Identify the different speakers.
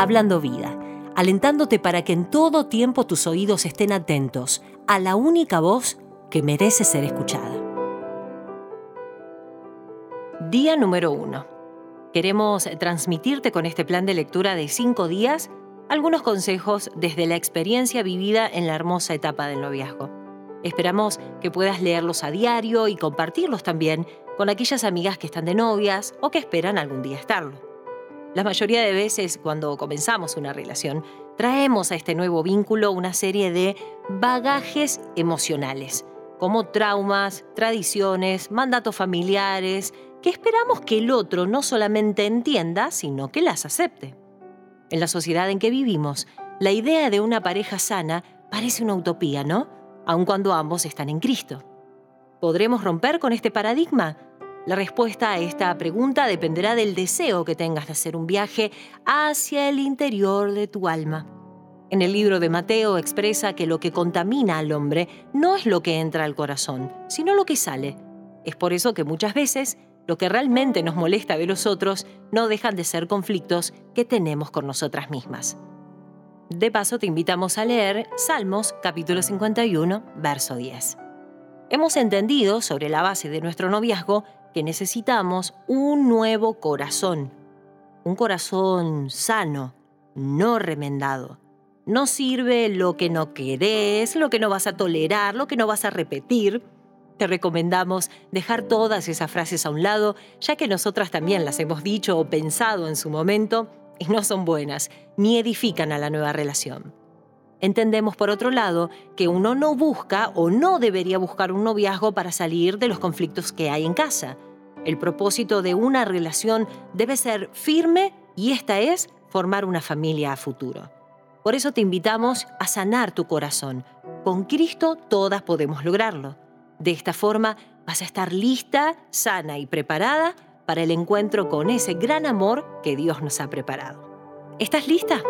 Speaker 1: Hablando Vida, alentándote para que en todo tiempo tus oídos estén atentos a la única voz que merece ser escuchada. Día número uno. Queremos transmitirte con este plan de lectura de cinco días algunos consejos desde la experiencia vivida en la hermosa etapa del noviazgo. Esperamos que puedas leerlos a diario y compartirlos también con aquellas amigas que están de novias o que esperan algún día estarlo. La mayoría de veces cuando comenzamos una relación, traemos a este nuevo vínculo una serie de bagajes emocionales, como traumas, tradiciones, mandatos familiares, que esperamos que el otro no solamente entienda, sino que las acepte. En la sociedad en que vivimos, la idea de una pareja sana parece una utopía, ¿no? Aun cuando ambos están en Cristo. ¿Podremos romper con este paradigma? La respuesta a esta pregunta dependerá del deseo que tengas de hacer un viaje hacia el interior de tu alma. En el libro de Mateo expresa que lo que contamina al hombre no es lo que entra al corazón, sino lo que sale. Es por eso que muchas veces lo que realmente nos molesta de los otros no dejan de ser conflictos que tenemos con nosotras mismas. De paso, te invitamos a leer Salmos capítulo 51, verso 10. Hemos entendido, sobre la base de nuestro noviazgo, que necesitamos un nuevo corazón. Un corazón sano, no remendado. No sirve lo que no querés, lo que no vas a tolerar, lo que no vas a repetir te recomendamos dejar todas esas frases a un lado, ya que nosotras también las hemos dicho o pensado en su momento y no son buenas, ni edifican a la nueva relación. Entendemos, por otro lado, que uno no busca o no debería buscar un noviazgo para salir de los conflictos que hay en casa. El propósito de una relación debe ser firme y esta es formar una familia a futuro. Por eso te invitamos a sanar tu corazón. Con Cristo todas podemos lograrlo. De esta forma vas a estar lista, sana y preparada para el encuentro con ese gran amor que Dios nos ha preparado. ¿Estás lista?